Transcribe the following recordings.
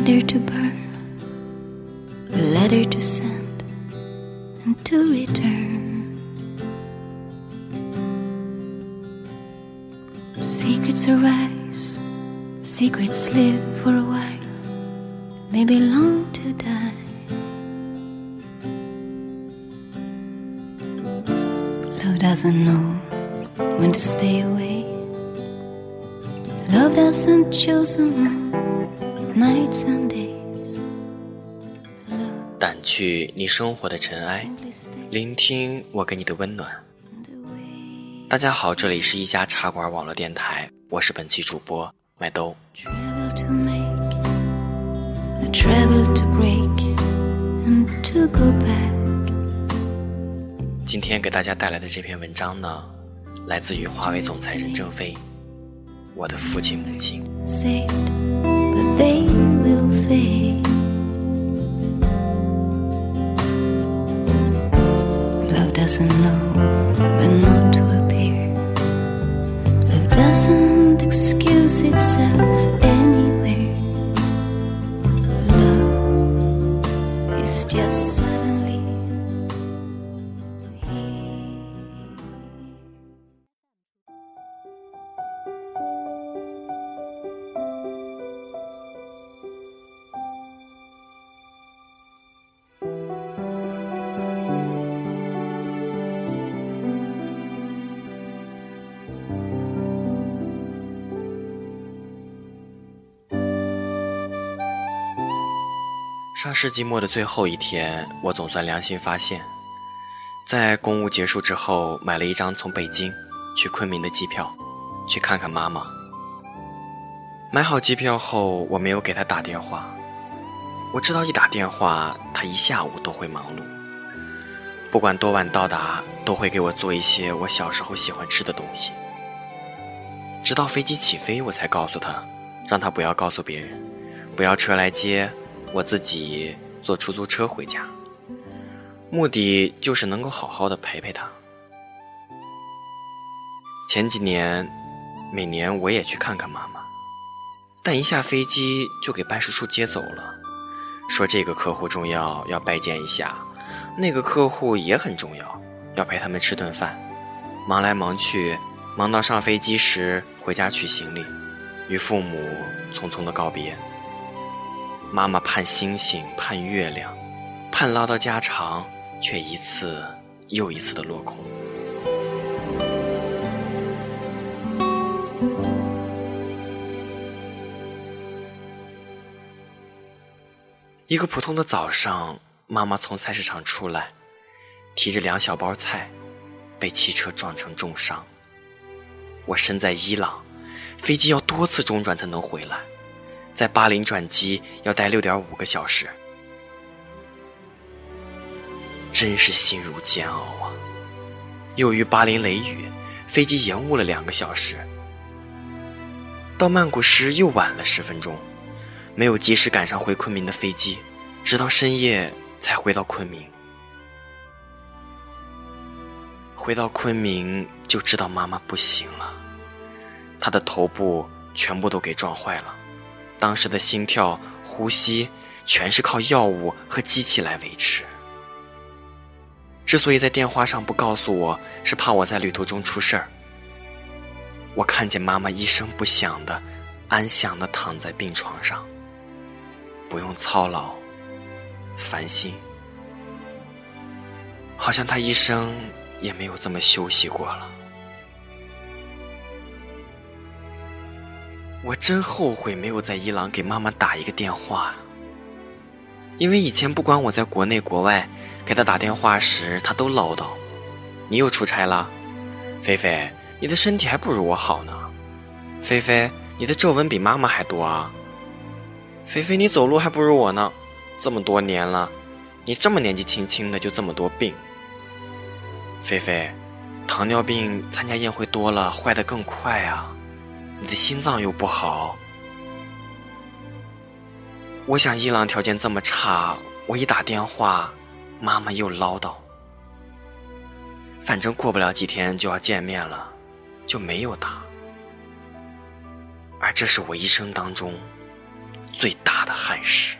letter to burn, a letter to send, and to return. Secrets arise, secrets live for a while, maybe long to die. Love doesn't know when to stay away. Love doesn't choose days. Love 掸去你生活的尘埃聆听我给你的温暖。大家好，这里是一家茶馆网络电台，我是本期主播麦兜。今天给大家带来的这篇文章呢，来自于华为总裁任正非。我的父亲母亲，they will fade. Love doesn't know when not to 上世纪末的最后一天，我总算良心发现，在公务结束之后，买了一张从北京去昆明的机票，去看看妈妈。买好机票后，我没有给她打电话，我知道一打电话，她一下午都会忙碌，不管多晚到达，都会给我做一些我小时候喜欢吃的东西。直到飞机起飞，我才告诉她，让她不要告诉别人，不要车来接，我自己坐出租车回家，目的就是能够好好的陪陪她。前几年，每年我也去看看妈妈，但一下飞机就给办事处接走了，说这个客户重要，要拜见一下；那个客户也很重要，要陪他们吃顿饭。忙来忙去，忙到上飞机时回家取行李，与父母匆匆的告别。妈妈盼星星，盼月亮，盼唠叨家常，却一次又一次的落空。一个普通的早上，妈妈从菜市场出来，提着两小包菜，被汽车撞成重伤。我身在伊朗，飞机要多次中转才能回来。在巴林转机要待六点五个小时，真是心如煎熬啊！由于巴林雷雨，飞机延误了两个小时，到曼谷时又晚了十分钟，没有及时赶上回昆明的飞机，直到深夜才回到昆明。回到昆明就知道妈妈不行了，她的头部全部都给撞坏了。当时的心跳、呼吸全是靠药物和机器来维持。之所以在电话上不告诉我，是怕我在旅途中出事儿。我看见妈妈一声不响的、安详的躺在病床上，不用操劳、烦心，好像她一生也没有这么休息过了。我真后悔没有在伊朗给妈妈打一个电话，因为以前不管我在国内国外给她打电话时，她都唠叨：“你又出差了，菲菲，你的身体还不如我好呢。菲菲，你的皱纹比妈妈还多啊。菲菲，你走路还不如我呢，这么多年了，你这么年纪轻轻的就这么多病。菲菲，糖尿病参加宴会多了，坏的更快啊。”你的心脏又不好，我想伊朗条件这么差，我一打电话，妈妈又唠叨。反正过不了几天就要见面了，就没有打。而这是我一生当中最大的憾事。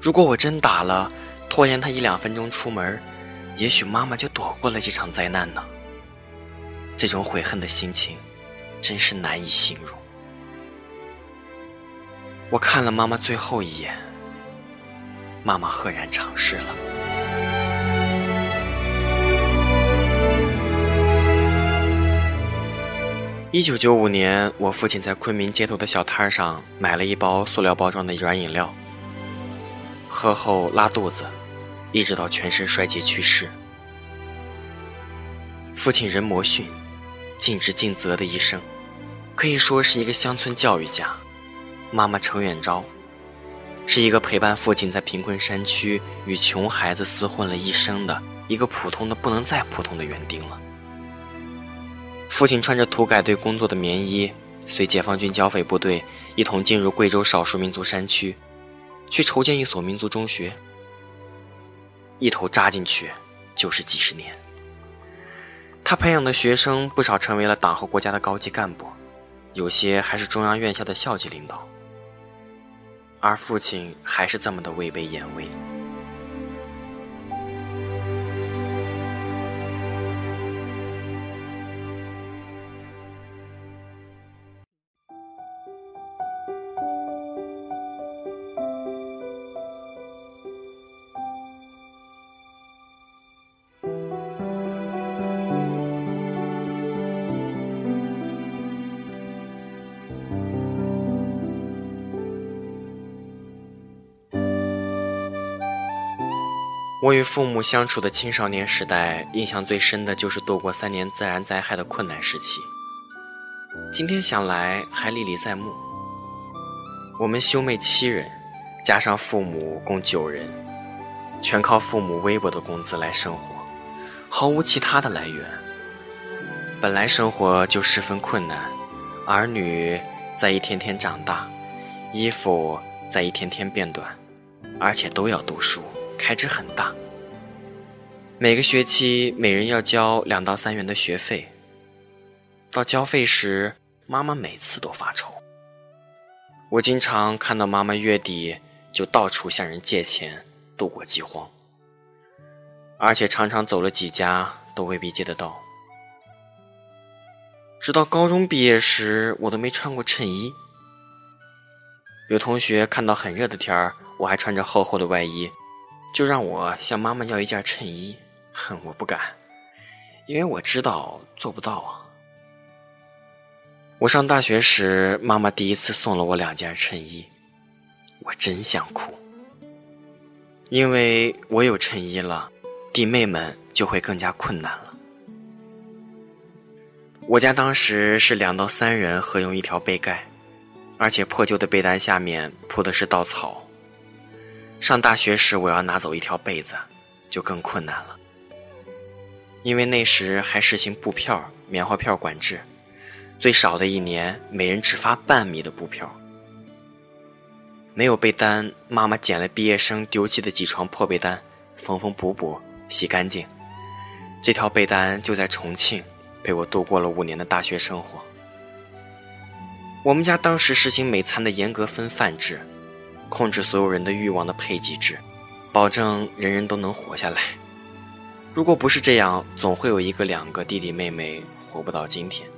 如果我真打了，拖延他一两分钟出门，也许妈妈就躲过了这场灾难呢。这种悔恨的心情，真是难以形容。我看了妈妈最后一眼，妈妈赫然长逝了。一九九五年，我父亲在昆明街头的小摊上买了一包塑料包装的软饮料，喝后拉肚子，一直到全身衰竭去世。父亲任摩训，尽职尽责的一生，可以说是一个乡村教育家。妈妈程远昭，是一个陪伴父亲在贫困山区与穷孩子厮混了一生的一个普通的不能再普通的园丁了。父亲穿着土改队工作的棉衣，随解放军剿匪部队一同进入贵州少数民族山区，去筹建一所民族中学。一头扎进去就是几十年。他培养的学生不少成为了党和国家的高级干部，有些还是中央院校的校级领导。而父亲还是这么的位卑严威。我与父母相处的青少年时代，印象最深的就是度过三年自然灾害的困难时期。今天想来还历历在目。我们兄妹七人，加上父母共九人，全靠父母微薄的工资来生活，毫无其他的来源。本来生活就十分困难，儿女在一天天长大，衣服在一天天变短，而且都要读书。开支很大，每个学期每人要交两到三元的学费。到交费时，妈妈每次都发愁。我经常看到妈妈月底就到处向人借钱度过饥荒，而且常常走了几家都未必借得到。直到高中毕业时，我都没穿过衬衣。有同学看到很热的天儿，我还穿着厚厚的外衣。就让我向妈妈要一件衬衣，哼，我不敢，因为我知道做不到啊。我上大学时，妈妈第一次送了我两件衬衣，我真想哭，因为我有衬衣了，弟妹们就会更加困难了。我家当时是两到三人合用一条被盖，而且破旧的被单下面铺的是稻草。上大学时，我要拿走一条被子，就更困难了。因为那时还实行布票、棉花票管制，最少的一年，每人只发半米的布票。没有被单，妈妈捡了毕业生丢弃的几床破被单，缝缝补补，洗干净。这条被单就在重庆陪我度过了五年的大学生活。我们家当时实行每餐的严格分饭制。控制所有人的欲望的配给制，保证人人都能活下来。如果不是这样，总会有一个两个弟弟妹妹活不到今天。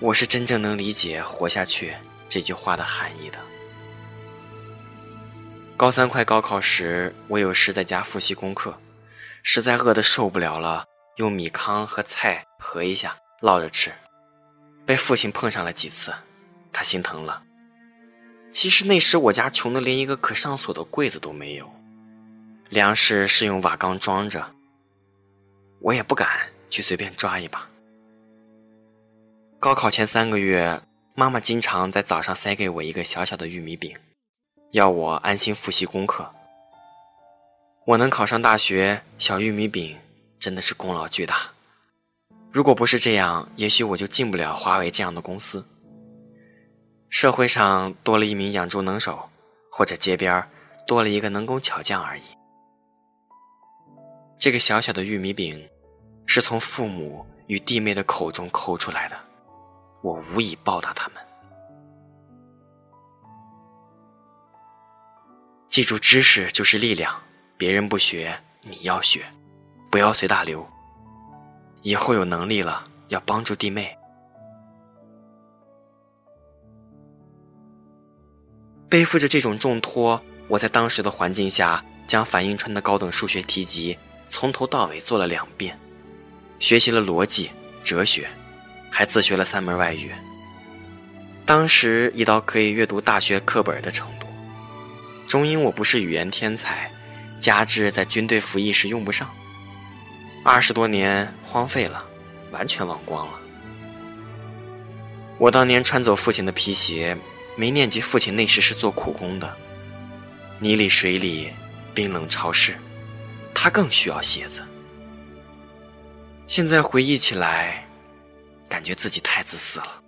我是真正能理解“活下去”这句话的含义的。高三快高考时，我有时在家复习功课，实在饿得受不了了，用米糠和菜合一下烙着吃，被父亲碰上了几次，他心疼了。其实那时我家穷的连一个可上锁的柜子都没有，粮食是用瓦缸装着，我也不敢去随便抓一把。高考前三个月，妈妈经常在早上塞给我一个小小的玉米饼，要我安心复习功课。我能考上大学，小玉米饼真的是功劳巨大。如果不是这样，也许我就进不了华为这样的公司。社会上多了一名养猪能手，或者街边多了一个能工巧匠而已。这个小小的玉米饼，是从父母与弟妹的口中抠出来的，我无以报答他们。记住，知识就是力量，别人不学，你要学，不要随大流。以后有能力了，要帮助弟妹。背负着这种重托，我在当时的环境下，将樊英川的高等数学题集从头到尾做了两遍，学习了逻辑、哲学，还自学了三门外语。当时已到可以阅读大学课本的程度。终因我不是语言天才，加之在军队服役时用不上，二十多年荒废了，完全忘光了。我当年穿走父亲的皮鞋。没念及父亲那时是做苦工的，泥里水里，冰冷潮湿，他更需要鞋子。现在回忆起来，感觉自己太自私了。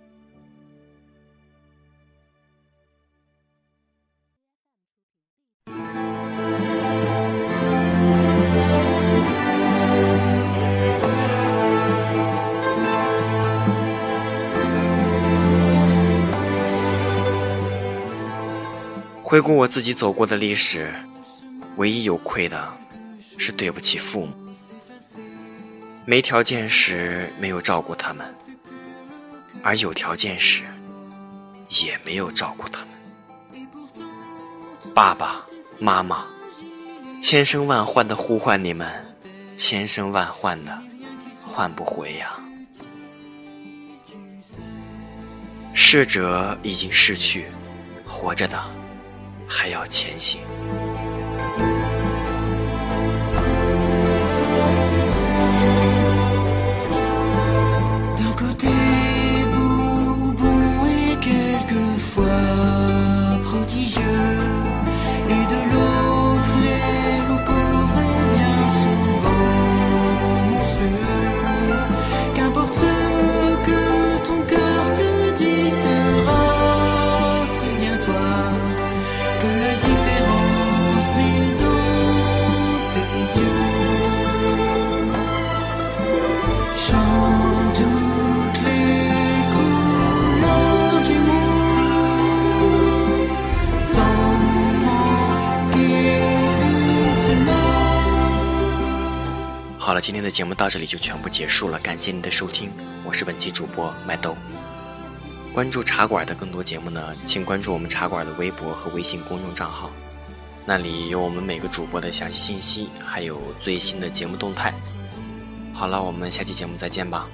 回顾我自己走过的历史，唯一有愧的，是对不起父母。没条件时没有照顾他们，而有条件时，也没有照顾他们。爸爸妈妈，千声万唤的呼唤你们，千声万唤的唤不回呀。逝者已经逝去，活着的。还要前行。今天的节目到这里就全部结束了，感谢您的收听，我是本期主播麦兜。关注茶馆的更多节目呢，请关注我们茶馆的微博和微信公众账号，那里有我们每个主播的详细信息，还有最新的节目动态。好了，我们下期节目再见吧。